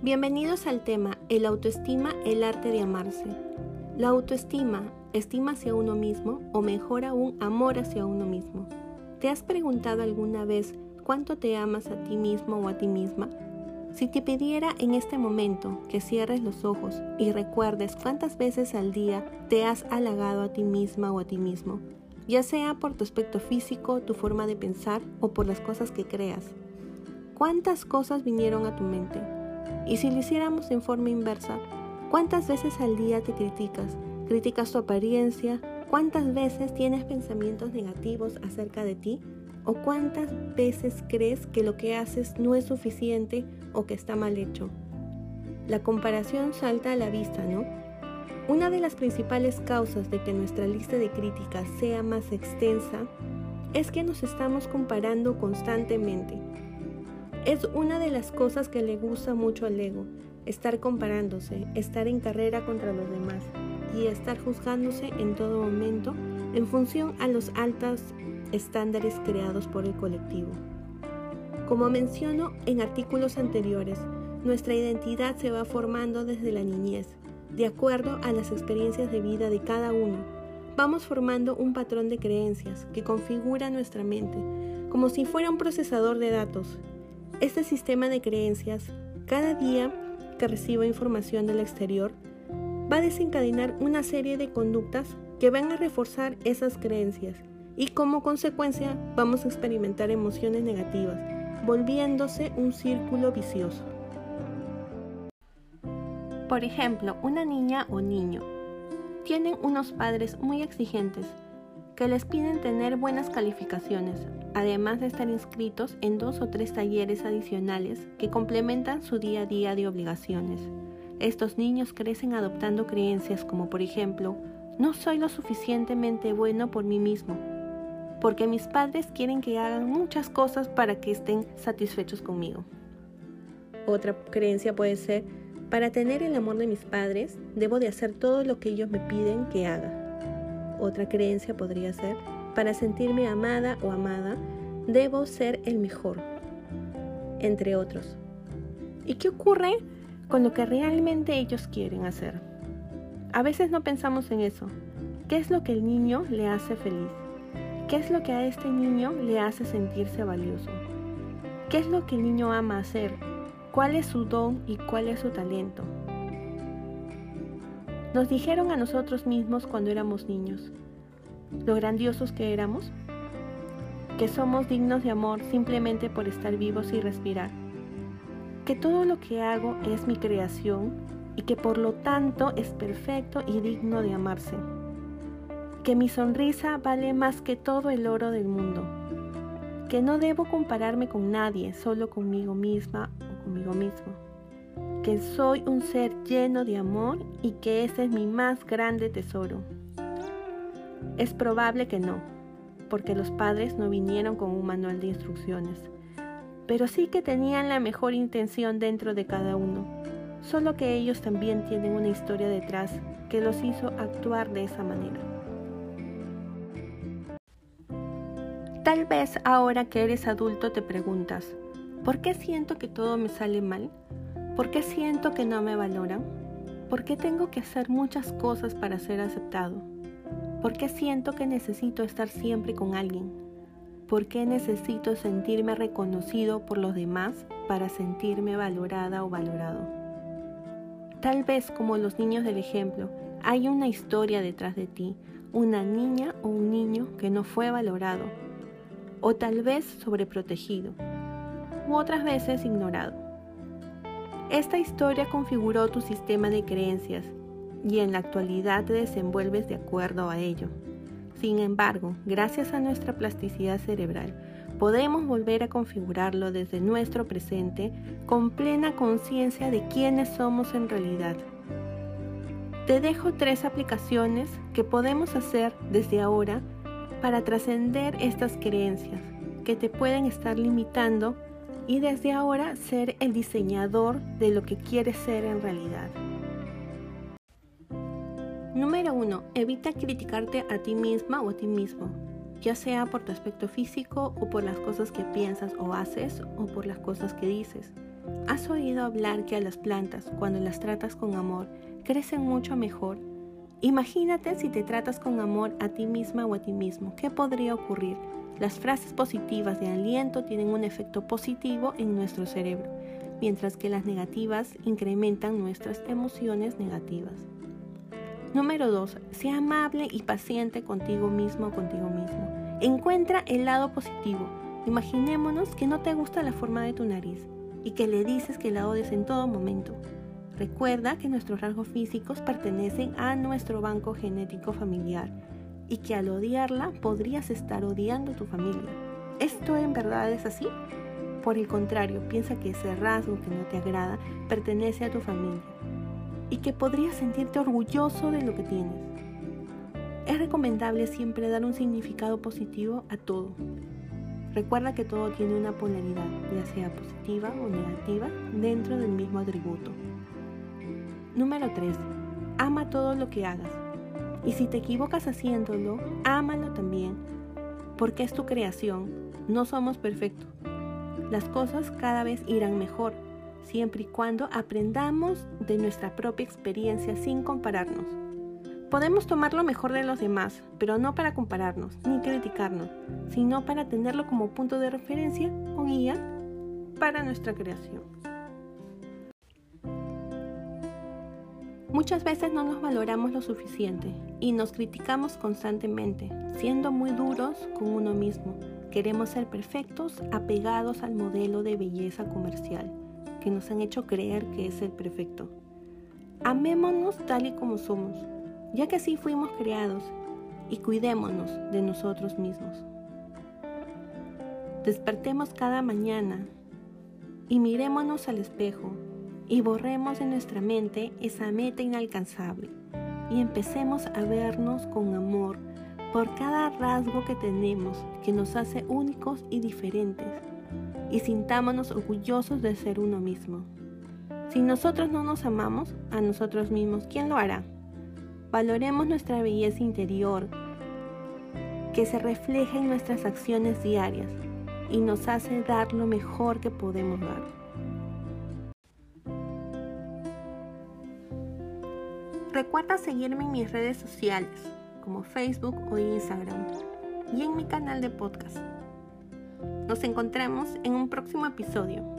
Bienvenidos al tema El autoestima, el arte de amarse. La autoestima, estima hacia uno mismo o mejor aún, amor hacia uno mismo. ¿Te has preguntado alguna vez cuánto te amas a ti mismo o a ti misma? Si te pidiera en este momento que cierres los ojos y recuerdes cuántas veces al día te has halagado a ti misma o a ti mismo, ya sea por tu aspecto físico, tu forma de pensar o por las cosas que creas, ¿cuántas cosas vinieron a tu mente? Y si lo hiciéramos en forma inversa, ¿cuántas veces al día te criticas? ¿Criticas tu apariencia? ¿Cuántas veces tienes pensamientos negativos acerca de ti? ¿O cuántas veces crees que lo que haces no es suficiente o que está mal hecho? La comparación salta a la vista, ¿no? Una de las principales causas de que nuestra lista de críticas sea más extensa es que nos estamos comparando constantemente. Es una de las cosas que le gusta mucho al ego, estar comparándose, estar en carrera contra los demás y estar juzgándose en todo momento en función a los altos estándares creados por el colectivo. Como menciono en artículos anteriores, nuestra identidad se va formando desde la niñez, de acuerdo a las experiencias de vida de cada uno. Vamos formando un patrón de creencias que configura nuestra mente, como si fuera un procesador de datos. Este sistema de creencias, cada día que reciba información del exterior, va a desencadenar una serie de conductas que van a reforzar esas creencias y como consecuencia vamos a experimentar emociones negativas, volviéndose un círculo vicioso. Por ejemplo, una niña o niño tienen unos padres muy exigentes que les piden tener buenas calificaciones, además de estar inscritos en dos o tres talleres adicionales que complementan su día a día de obligaciones. Estos niños crecen adoptando creencias como por ejemplo, no soy lo suficientemente bueno por mí mismo, porque mis padres quieren que hagan muchas cosas para que estén satisfechos conmigo. Otra creencia puede ser, para tener el amor de mis padres, debo de hacer todo lo que ellos me piden que haga. Otra creencia podría ser, para sentirme amada o amada, debo ser el mejor, entre otros. ¿Y qué ocurre con lo que realmente ellos quieren hacer. A veces no pensamos en eso. ¿Qué es lo que el niño le hace feliz? ¿Qué es lo que a este niño le hace sentirse valioso? ¿Qué es lo que el niño ama hacer? ¿Cuál es su don y cuál es su talento? Nos dijeron a nosotros mismos cuando éramos niños, lo grandiosos que éramos, que somos dignos de amor simplemente por estar vivos y respirar que todo lo que hago es mi creación y que por lo tanto es perfecto y digno de amarse. Que mi sonrisa vale más que todo el oro del mundo. Que no debo compararme con nadie, solo conmigo misma o conmigo mismo. Que soy un ser lleno de amor y que ese es mi más grande tesoro. Es probable que no, porque los padres no vinieron con un manual de instrucciones pero sí que tenían la mejor intención dentro de cada uno, solo que ellos también tienen una historia detrás que los hizo actuar de esa manera. Tal vez ahora que eres adulto te preguntas, ¿por qué siento que todo me sale mal? ¿Por qué siento que no me valoran? ¿Por qué tengo que hacer muchas cosas para ser aceptado? ¿Por qué siento que necesito estar siempre con alguien? ¿Por qué necesito sentirme reconocido por los demás para sentirme valorada o valorado? Tal vez como los niños del ejemplo, hay una historia detrás de ti, una niña o un niño que no fue valorado, o tal vez sobreprotegido, u otras veces ignorado. Esta historia configuró tu sistema de creencias y en la actualidad te desenvuelves de acuerdo a ello. Sin embargo, gracias a nuestra plasticidad cerebral, podemos volver a configurarlo desde nuestro presente con plena conciencia de quiénes somos en realidad. Te dejo tres aplicaciones que podemos hacer desde ahora para trascender estas creencias que te pueden estar limitando y desde ahora ser el diseñador de lo que quieres ser en realidad. Número 1. Evita criticarte a ti misma o a ti mismo, ya sea por tu aspecto físico o por las cosas que piensas o haces o por las cosas que dices. ¿Has oído hablar que a las plantas, cuando las tratas con amor, crecen mucho mejor? Imagínate si te tratas con amor a ti misma o a ti mismo. ¿Qué podría ocurrir? Las frases positivas de aliento tienen un efecto positivo en nuestro cerebro, mientras que las negativas incrementan nuestras emociones negativas. Número 2. Sea amable y paciente contigo mismo o contigo mismo. Encuentra el lado positivo. Imaginémonos que no te gusta la forma de tu nariz y que le dices que la odies en todo momento. Recuerda que nuestros rasgos físicos pertenecen a nuestro banco genético familiar y que al odiarla podrías estar odiando a tu familia. ¿Esto en verdad es así? Por el contrario, piensa que ese rasgo que no te agrada pertenece a tu familia y que podrías sentirte orgulloso de lo que tienes. Es recomendable siempre dar un significado positivo a todo. Recuerda que todo tiene una polaridad, ya sea positiva o negativa, dentro del mismo atributo. Número 3. Ama todo lo que hagas. Y si te equivocas haciéndolo, ámalo también, porque es tu creación. No somos perfectos. Las cosas cada vez irán mejor, siempre y cuando aprendamos de nuestra propia experiencia sin compararnos. Podemos tomar lo mejor de los demás, pero no para compararnos ni criticarnos, sino para tenerlo como punto de referencia o guía para nuestra creación. Muchas veces no nos valoramos lo suficiente y nos criticamos constantemente, siendo muy duros con uno mismo. Queremos ser perfectos, apegados al modelo de belleza comercial que nos han hecho creer que es el perfecto. Amémonos tal y como somos, ya que así fuimos creados, y cuidémonos de nosotros mismos. Despertemos cada mañana y mirémonos al espejo y borremos de nuestra mente esa meta inalcanzable y empecemos a vernos con amor por cada rasgo que tenemos que nos hace únicos y diferentes y sintámonos orgullosos de ser uno mismo. Si nosotros no nos amamos a nosotros mismos, ¿quién lo hará? Valoremos nuestra belleza interior, que se refleja en nuestras acciones diarias y nos hace dar lo mejor que podemos dar. Recuerda seguirme en mis redes sociales como Facebook o Instagram y en mi canal de podcast. Nos encontramos en un próximo episodio.